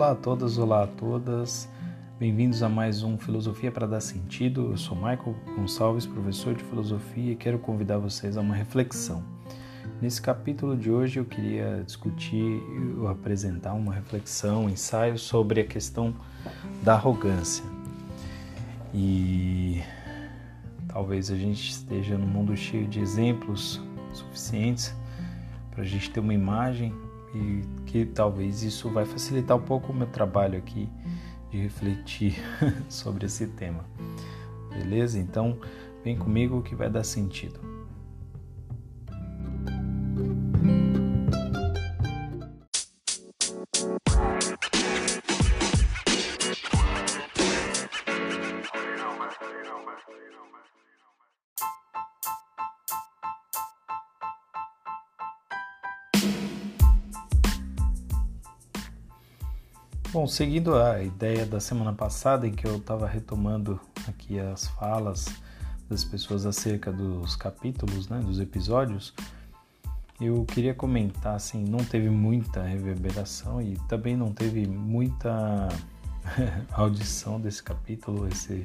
Olá a todas, olá a todas. Bem-vindos a mais um Filosofia para dar sentido. Eu sou Michael Gonçalves, professor de filosofia, e quero convidar vocês a uma reflexão. Nesse capítulo de hoje eu queria discutir ou apresentar uma reflexão, um ensaio sobre a questão da arrogância. E talvez a gente esteja num mundo cheio de exemplos suficientes para a gente ter uma imagem e que talvez isso vai facilitar um pouco o meu trabalho aqui de refletir sobre esse tema. Beleza? Então, vem comigo que vai dar sentido. Seguindo a ideia da semana passada, em que eu estava retomando aqui as falas das pessoas acerca dos capítulos, né, dos episódios, eu queria comentar assim, não teve muita reverberação e também não teve muita audição desse capítulo. Esse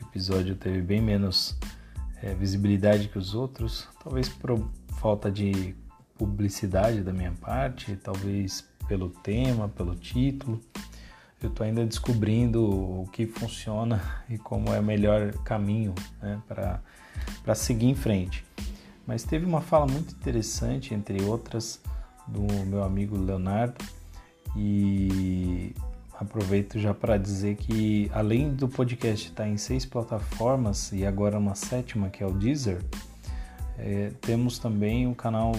episódio teve bem menos é, visibilidade que os outros, talvez por falta de publicidade da minha parte, talvez pelo tema, pelo título. Eu estou ainda descobrindo o que funciona e como é o melhor caminho né, para seguir em frente. Mas teve uma fala muito interessante, entre outras, do meu amigo Leonardo, e aproveito já para dizer que além do podcast estar em seis plataformas e agora uma sétima que é o Deezer, é, temos também um canal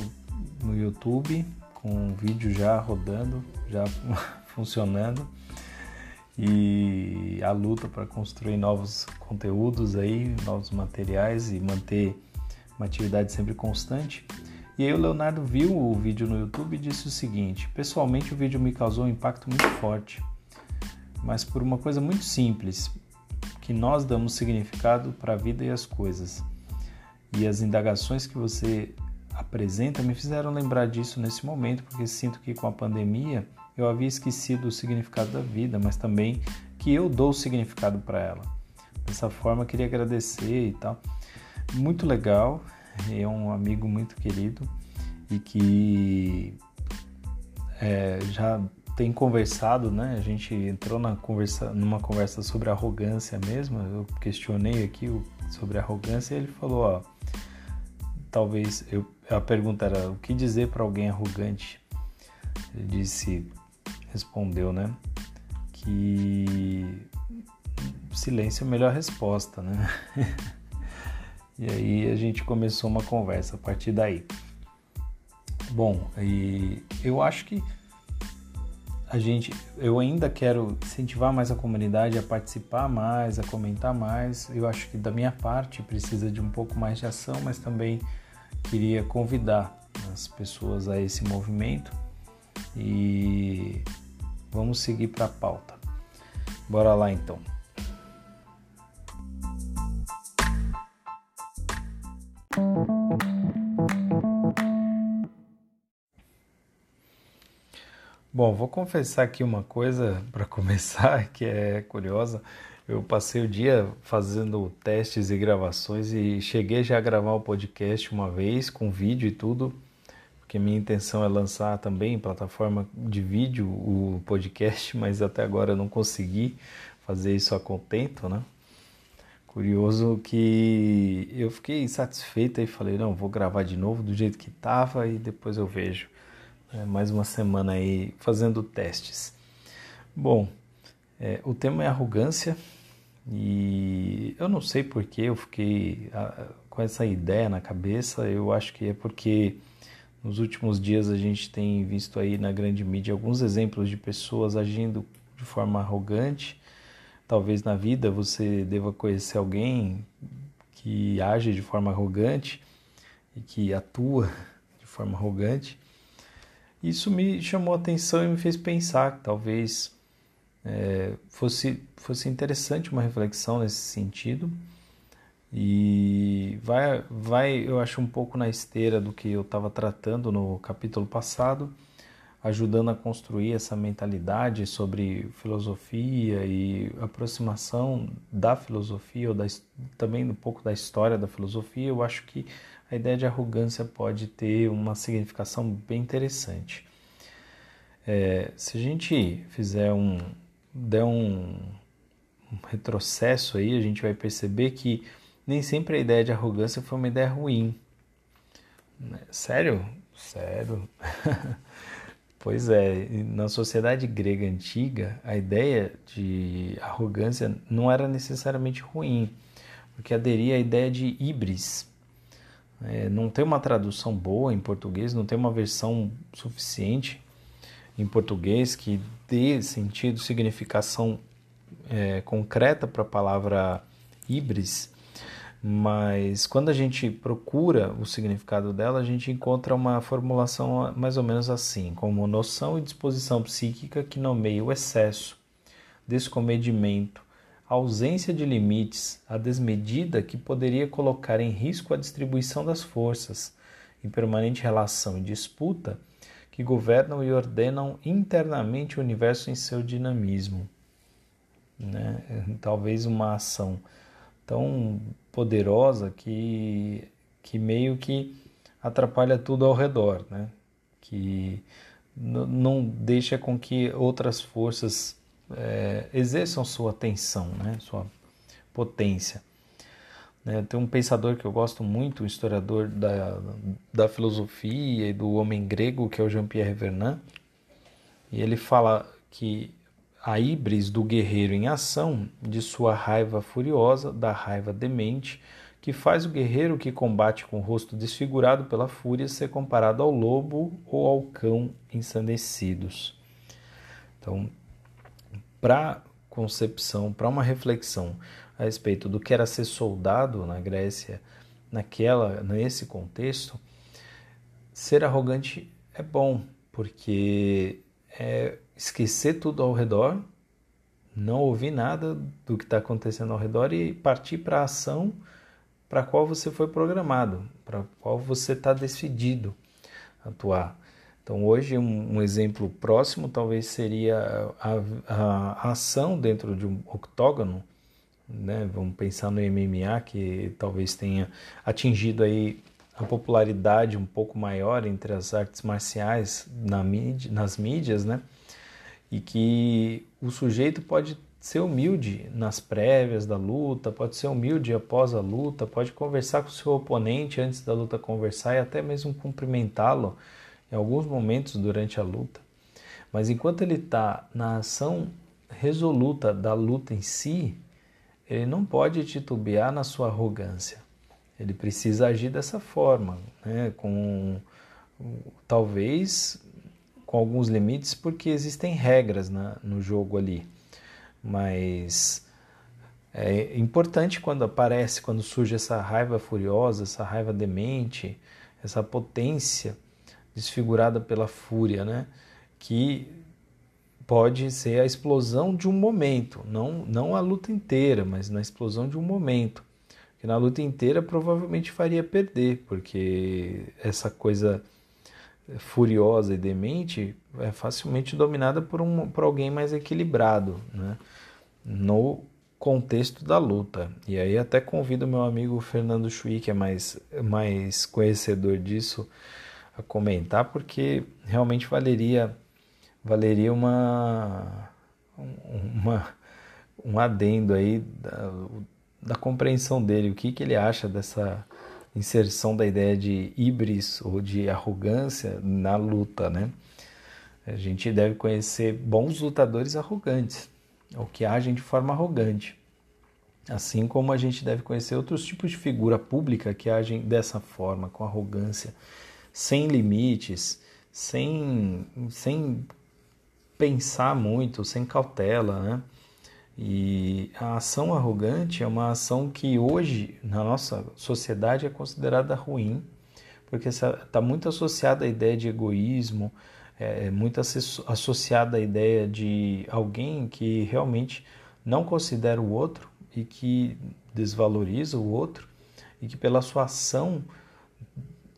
no YouTube com o vídeo já rodando, já funcionando e a luta para construir novos conteúdos aí, novos materiais e manter uma atividade sempre constante. E aí o Leonardo viu o vídeo no YouTube e disse o seguinte: pessoalmente o vídeo me causou um impacto muito forte, mas por uma coisa muito simples, que nós damos significado para a vida e as coisas. E as indagações que você apresenta me fizeram lembrar disso nesse momento, porque sinto que com a pandemia eu havia esquecido o significado da vida, mas também que eu dou significado para ela. Dessa forma, queria agradecer e tal. Muito legal, é um amigo muito querido e que é, já tem conversado, né? A gente entrou na conversa, numa conversa sobre arrogância mesmo. Eu questionei aqui sobre arrogância e ele falou, ó, talvez eu a pergunta era o que dizer para alguém arrogante. Ele disse, respondeu, né, que silêncio é a melhor resposta, né? e aí a gente começou uma conversa a partir daí. Bom, e eu acho que a gente, eu ainda quero incentivar mais a comunidade a participar mais, a comentar mais. Eu acho que da minha parte precisa de um pouco mais de ação, mas também queria convidar as pessoas a esse movimento e vamos seguir para a pauta. Bora lá então. Bom, vou confessar aqui uma coisa para começar que é curiosa. Eu passei o dia fazendo testes e gravações e cheguei já a gravar o podcast uma vez com vídeo e tudo, porque minha intenção é lançar também em plataforma de vídeo o podcast, mas até agora eu não consegui fazer isso a contento, né? Curioso que eu fiquei satisfeito e falei, não, vou gravar de novo do jeito que estava e depois eu vejo. É, mais uma semana aí fazendo testes. Bom, é, o tema é arrogância, e eu não sei porque eu fiquei ah, com essa ideia na cabeça, eu acho que é porque nos últimos dias a gente tem visto aí na grande mídia alguns exemplos de pessoas agindo de forma arrogante. Talvez na vida você deva conhecer alguém que age de forma arrogante e que atua de forma arrogante. Isso me chamou a atenção e me fez pensar que talvez é, fosse, fosse interessante uma reflexão nesse sentido e vai, vai, eu acho, um pouco na esteira do que eu estava tratando no capítulo passado, ajudando a construir essa mentalidade sobre filosofia e aproximação da filosofia, ou da, também um pouco da história da filosofia, eu acho que a ideia de arrogância pode ter uma significação bem interessante. É, se a gente fizer um, der um, um retrocesso aí, a gente vai perceber que nem sempre a ideia de arrogância foi uma ideia ruim. Sério? Sério. pois é, na sociedade grega antiga, a ideia de arrogância não era necessariamente ruim, porque aderia à ideia de híbris. É, não tem uma tradução boa em português, não tem uma versão suficiente em português que dê sentido, significação é, concreta para a palavra híbris, mas quando a gente procura o significado dela, a gente encontra uma formulação mais ou menos assim, como noção e disposição psíquica que nomeia o excesso, descomedimento, ausência de limites, a desmedida que poderia colocar em risco a distribuição das forças, em permanente relação e disputa, que governam e ordenam internamente o universo em seu dinamismo. Né? Talvez uma ação tão poderosa que, que meio que atrapalha tudo ao redor, né? que não deixa com que outras forças é, exerçam sua atenção, né? sua potência. Né? Tem um pensador que eu gosto muito, um historiador da, da filosofia e do homem grego, que é o Jean-Pierre Vernant, e ele fala que a híbris do guerreiro em ação, de sua raiva furiosa, da raiva demente, que faz o guerreiro que combate com o rosto desfigurado pela fúria ser comparado ao lobo ou ao cão ensandecidos. Então, para concepção, para uma reflexão a respeito do que era ser soldado na Grécia, naquela, nesse contexto, ser arrogante é bom, porque é esquecer tudo ao redor, não ouvir nada do que está acontecendo ao redor e partir para a ação para a qual você foi programado, para a qual você está decidido atuar. Então, hoje, um, um, exemplo próximo talvez seria a, a, a ação dentro de um octógono né? Vamos pensar no MMA que talvez tenha atingido aí a popularidade um pouco maior entre as artes marciais na mídia, nas mídias, né? E que o sujeito pode ser humilde nas prévias da luta, pode ser humilde após a luta, pode conversar com o seu oponente antes da luta conversar e até mesmo cumprimentá-lo em alguns momentos durante a luta. Mas enquanto ele está na ação resoluta da luta em si, ele não pode titubear na sua arrogância. Ele precisa agir dessa forma, né? com talvez com alguns limites, porque existem regras na, no jogo ali. Mas é importante quando aparece, quando surge essa raiva furiosa, essa raiva demente, essa potência desfigurada pela fúria, né? Que pode ser a explosão de um momento, não, não a luta inteira, mas na explosão de um momento. Que na luta inteira provavelmente faria perder, porque essa coisa furiosa e demente é facilmente dominada por, um, por alguém mais equilibrado, né? no contexto da luta. E aí até convido meu amigo Fernando Chui, que é mais, mais conhecedor disso, a comentar, porque realmente valeria valeria uma, uma um adendo aí da, da compreensão dele, o que, que ele acha dessa inserção da ideia de híbris ou de arrogância na luta, né? A gente deve conhecer bons lutadores arrogantes, ou que agem de forma arrogante. Assim como a gente deve conhecer outros tipos de figura pública que agem dessa forma, com arrogância, sem limites, sem, sem pensar muito, sem cautela, né? E a ação arrogante é uma ação que hoje na nossa sociedade é considerada ruim, porque está muito associada à ideia de egoísmo, é, é muito associada à ideia de alguém que realmente não considera o outro e que desvaloriza o outro e que pela sua ação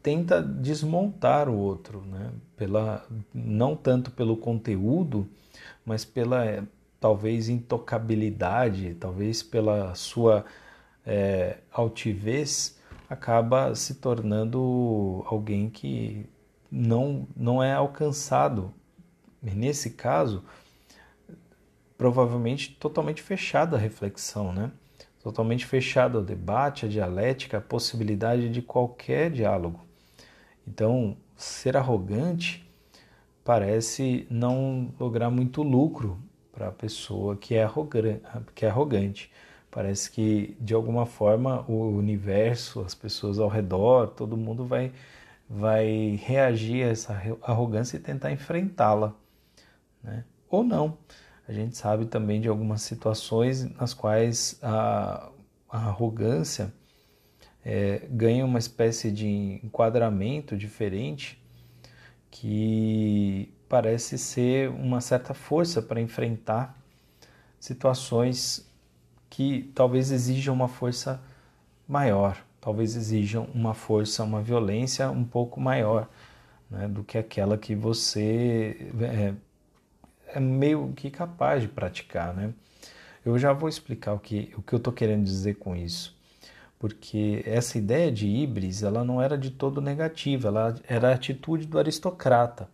tenta desmontar o outro, né? Pela, não tanto pelo conteúdo, mas pela talvez intocabilidade, talvez pela sua é, altivez, acaba se tornando alguém que não, não é alcançado. E nesse caso, provavelmente totalmente fechado à reflexão, né? totalmente fechado ao debate, à dialética, à possibilidade de qualquer diálogo. Então, ser arrogante parece não lograr muito lucro para a pessoa que é, que é arrogante. Parece que, de alguma forma, o universo, as pessoas ao redor, todo mundo vai, vai reagir a essa arrogância e tentar enfrentá-la. Né? Ou não. A gente sabe também de algumas situações nas quais a, a arrogância é, ganha uma espécie de enquadramento diferente que parece ser uma certa força para enfrentar situações que talvez exijam uma força maior, talvez exijam uma força, uma violência um pouco maior né, do que aquela que você é, é meio que capaz de praticar, né? Eu já vou explicar o que, o que eu estou querendo dizer com isso, porque essa ideia de híbris ela não era de todo negativa, ela era a atitude do aristocrata.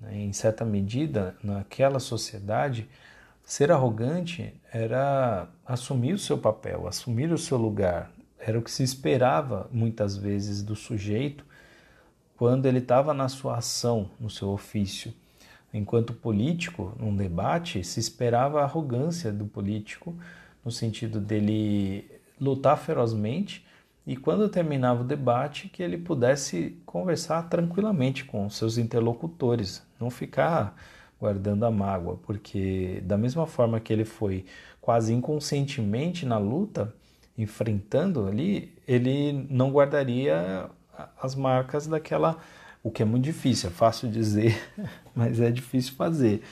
Né? Em certa medida, naquela sociedade, ser arrogante era assumir o seu papel, assumir o seu lugar. Era o que se esperava muitas vezes do sujeito quando ele estava na sua ação, no seu ofício. Enquanto político, num debate, se esperava a arrogância do político, no sentido dele lutar ferozmente e, quando terminava o debate, que ele pudesse conversar tranquilamente com seus interlocutores, não ficar guardando a mágoa, porque, da mesma forma que ele foi quase inconscientemente na luta, enfrentando ali, ele não guardaria as marcas daquela o que é muito difícil, é fácil dizer, mas é difícil fazer.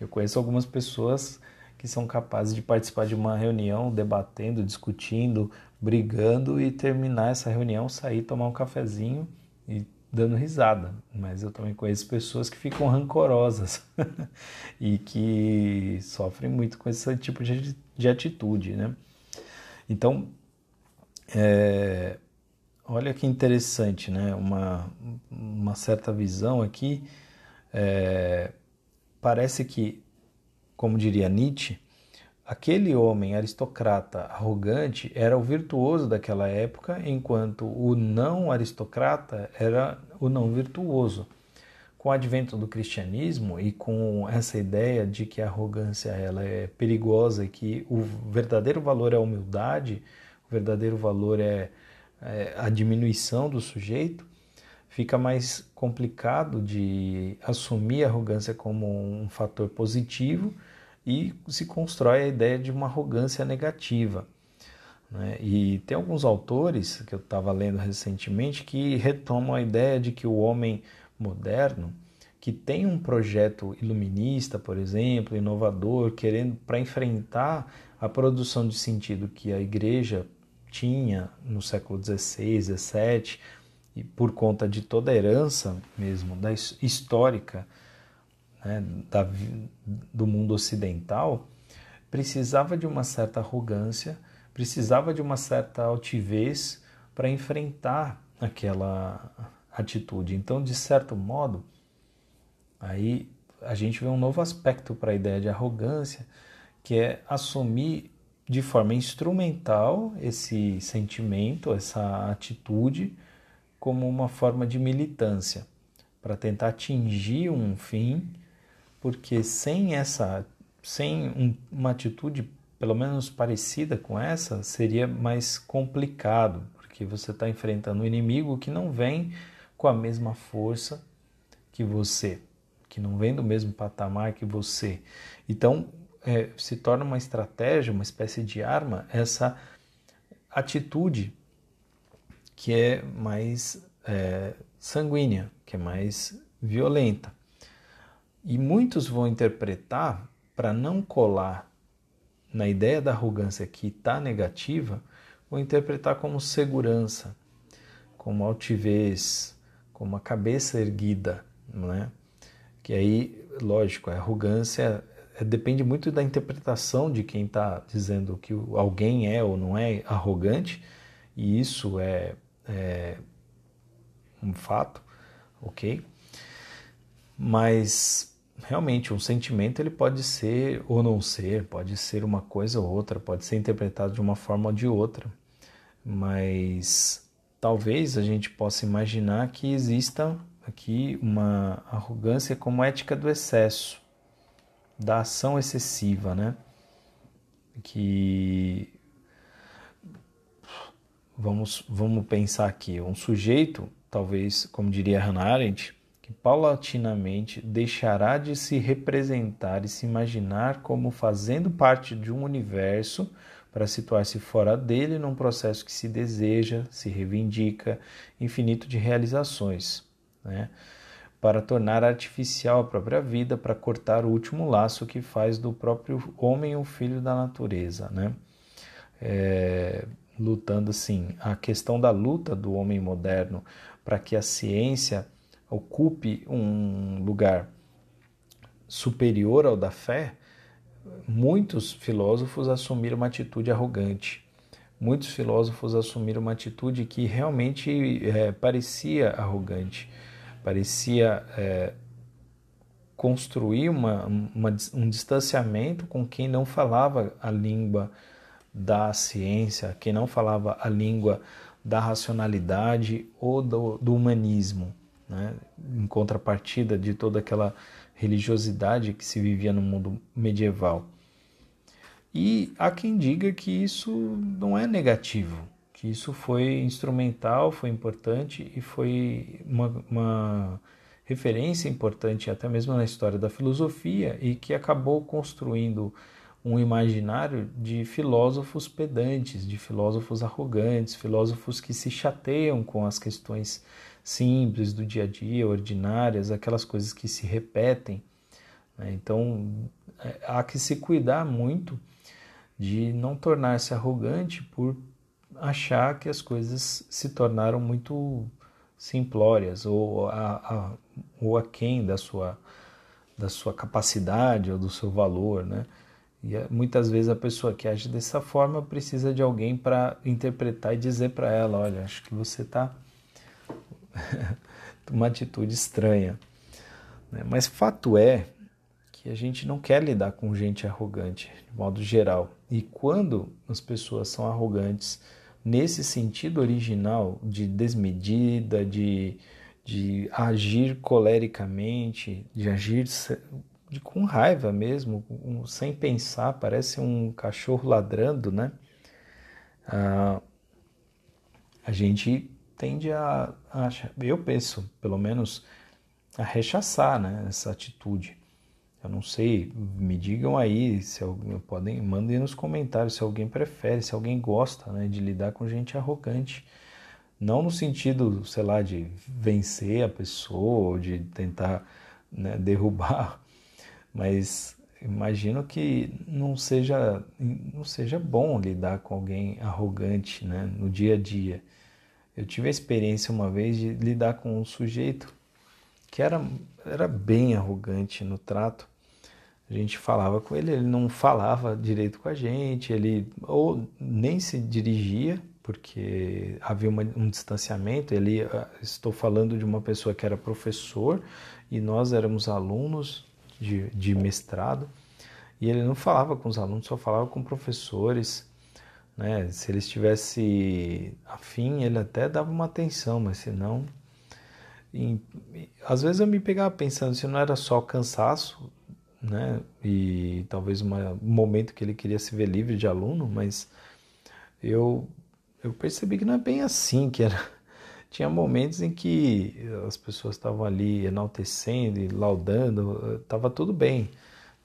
Eu conheço algumas pessoas que são capazes de participar de uma reunião debatendo, discutindo, brigando e terminar essa reunião, sair, tomar um cafezinho e dando risada. Mas eu também conheço pessoas que ficam rancorosas e que sofrem muito com esse tipo de, de atitude, né? Então, é, Olha que interessante, né? Uma, uma certa visão aqui. É, parece que, como diria Nietzsche, aquele homem aristocrata arrogante era o virtuoso daquela época, enquanto o não aristocrata era o não virtuoso. Com o advento do cristianismo e com essa ideia de que a arrogância ela é perigosa e que o verdadeiro valor é a humildade, o verdadeiro valor é é, a diminuição do sujeito, fica mais complicado de assumir a arrogância como um fator positivo e se constrói a ideia de uma arrogância negativa. Né? E tem alguns autores que eu estava lendo recentemente que retomam a ideia de que o homem moderno, que tem um projeto iluminista, por exemplo, inovador, querendo para enfrentar a produção de sentido que a igreja tinha no século XVI, XVII, e por conta de toda a herança mesmo da histórica né, da, do mundo ocidental, precisava de uma certa arrogância, precisava de uma certa altivez para enfrentar aquela atitude. Então, de certo modo, aí a gente vê um novo aspecto para a ideia de arrogância, que é assumir de forma instrumental esse sentimento, essa atitude, como uma forma de militância, para tentar atingir um fim, porque sem essa, sem um, uma atitude pelo menos parecida com essa, seria mais complicado, porque você está enfrentando um inimigo que não vem com a mesma força que você, que não vem do mesmo patamar que você. Então, é, se torna uma estratégia, uma espécie de arma, essa atitude que é mais é, sanguínea, que é mais violenta. E muitos vão interpretar, para não colar na ideia da arrogância que está negativa, vão interpretar como segurança, como altivez, com uma cabeça erguida, não é? Que aí, lógico, a arrogância é, depende muito da interpretação de quem está dizendo que alguém é ou não é arrogante, e isso é, é um fato, ok? Mas realmente um sentimento ele pode ser ou não ser, pode ser uma coisa ou outra, pode ser interpretado de uma forma ou de outra, mas talvez a gente possa imaginar que exista aqui uma arrogância como ética do excesso, da ação excessiva, né? Que vamos vamos pensar aqui, um sujeito, talvez, como diria Hannah Arendt, que paulatinamente deixará de se representar e se imaginar como fazendo parte de um universo para situar-se fora dele num processo que se deseja, se reivindica, infinito de realizações, né? para tornar artificial a própria vida, para cortar o último laço que faz do próprio homem o filho da natureza. Né? É, lutando assim, a questão da luta do homem moderno para que a ciência ocupe um lugar superior ao da fé, muitos filósofos assumiram uma atitude arrogante. Muitos filósofos assumiram uma atitude que realmente é, parecia arrogante, parecia é, construir uma, uma, um distanciamento com quem não falava a língua da ciência, quem não falava a língua da racionalidade ou do, do humanismo né? em contrapartida de toda aquela religiosidade que se vivia no mundo medieval. E há quem diga que isso não é negativo, que isso foi instrumental, foi importante e foi uma, uma referência importante até mesmo na história da filosofia e que acabou construindo um imaginário de filósofos pedantes, de filósofos arrogantes, filósofos que se chateiam com as questões simples do dia a dia, ordinárias, aquelas coisas que se repetem. Né? Então é, há que se cuidar muito de não tornar-se arrogante por achar que as coisas se tornaram muito simplórias ou a, a, ou aquém da sua, da sua capacidade ou do seu valor, né? E é, muitas vezes a pessoa que age dessa forma precisa de alguém para interpretar e dizer para ela, olha, acho que você está uma atitude estranha. Né? Mas fato é que a gente não quer lidar com gente arrogante, de modo geral. E quando as pessoas são arrogantes, nesse sentido original de desmedida, de, de agir colericamente, de agir de, com raiva mesmo, sem pensar, parece um cachorro ladrando, né? Ah, a gente tende a, a, eu penso, pelo menos, a rechaçar né, essa atitude. Eu não sei, me digam aí, se alguém, podem, mandem nos comentários se alguém prefere, se alguém gosta né, de lidar com gente arrogante. Não no sentido, sei lá, de vencer a pessoa ou de tentar né, derrubar, mas imagino que não seja, não seja bom lidar com alguém arrogante né, no dia a dia. Eu tive a experiência uma vez de lidar com um sujeito que era, era bem arrogante no trato. A gente falava com ele, ele não falava direito com a gente, ele ou nem se dirigia, porque havia uma, um distanciamento. Ele, ah, estou falando de uma pessoa que era professor e nós éramos alunos de, de mestrado, e ele não falava com os alunos, só falava com professores. Né? Se ele estivesse afim, ele até dava uma atenção, mas se não. Às vezes eu me pegava pensando se não era só cansaço, né? E talvez uma, um momento que ele queria se ver livre de aluno, mas eu, eu percebi que não é bem assim, que era. Tinha momentos em que as pessoas estavam ali enaltecendo e laudando, estava tudo bem.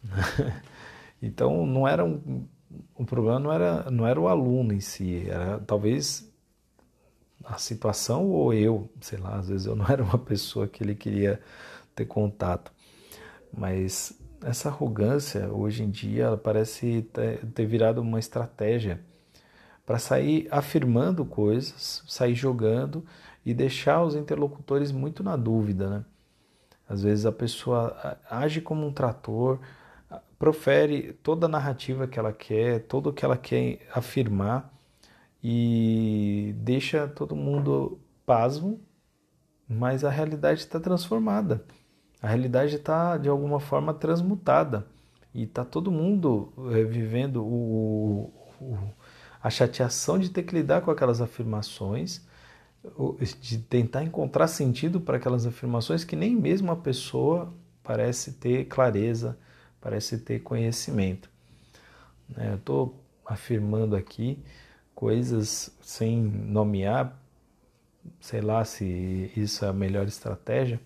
Então não era um, o problema não era, não era o aluno em si, era talvez a situação ou eu, sei lá, às vezes eu não era uma pessoa que ele queria ter contato. Mas essa arrogância, hoje em dia, parece ter virado uma estratégia para sair afirmando coisas, sair jogando e deixar os interlocutores muito na dúvida, né? Às vezes a pessoa age como um trator, profere toda a narrativa que ela quer, tudo o que ela quer afirmar e deixa todo mundo pasmo, mas a realidade está transformada. A realidade está de alguma forma transmutada e está todo mundo é, vivendo o, o, a chateação de ter que lidar com aquelas afirmações de tentar encontrar sentido para aquelas afirmações que nem mesmo a pessoa parece ter clareza, parece ter conhecimento. Né? Eu estou afirmando aqui coisas sem nomear, sei lá se isso é a melhor estratégia,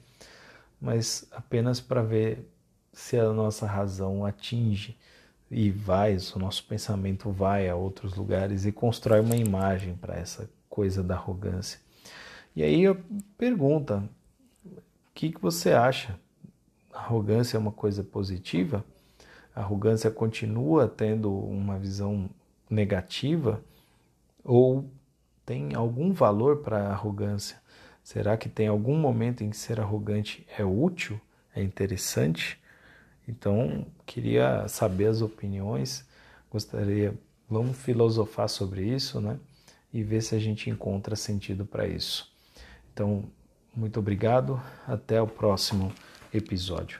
mas apenas para ver se a nossa razão atinge e vai, o nosso pensamento vai a outros lugares e constrói uma imagem para essa coisa da arrogância. E aí eu pergunta, o que, que você acha? Arrogância é uma coisa positiva? A arrogância continua tendo uma visão negativa? Ou tem algum valor para a arrogância? Será que tem algum momento em que ser arrogante é útil, é interessante? Então, queria saber as opiniões, gostaria, vamos filosofar sobre isso, né? E ver se a gente encontra sentido para isso. Então, muito obrigado, até o próximo episódio.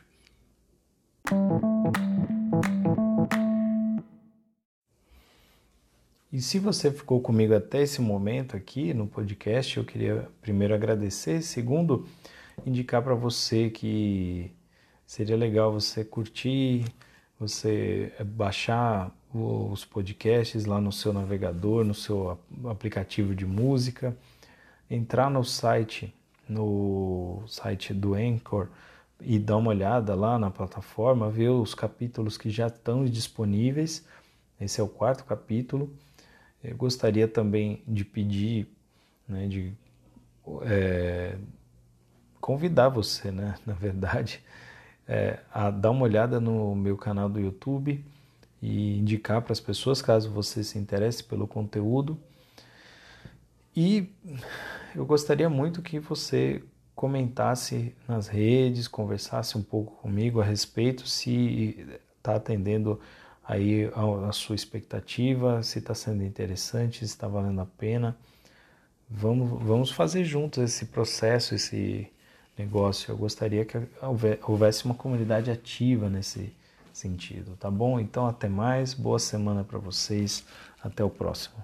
E se você ficou comigo até esse momento aqui no podcast, eu queria primeiro agradecer, segundo, indicar para você que seria legal você curtir, você baixar os podcasts lá no seu navegador, no seu aplicativo de música, entrar no site, no site do Anchor e dar uma olhada lá na plataforma, ver os capítulos que já estão disponíveis. Esse é o quarto capítulo. Eu gostaria também de pedir, né, de é, convidar você, né, na verdade, é, a dar uma olhada no meu canal do YouTube e indicar para as pessoas caso você se interesse pelo conteúdo. E eu gostaria muito que você comentasse nas redes, conversasse um pouco comigo a respeito se está atendendo aí a, a sua expectativa, se está sendo interessante, se está valendo a pena. Vamos, vamos fazer juntos esse processo, esse negócio. Eu gostaria que houvesse uma comunidade ativa nesse sentido, tá bom? Então, até mais, boa semana para vocês, até o próximo.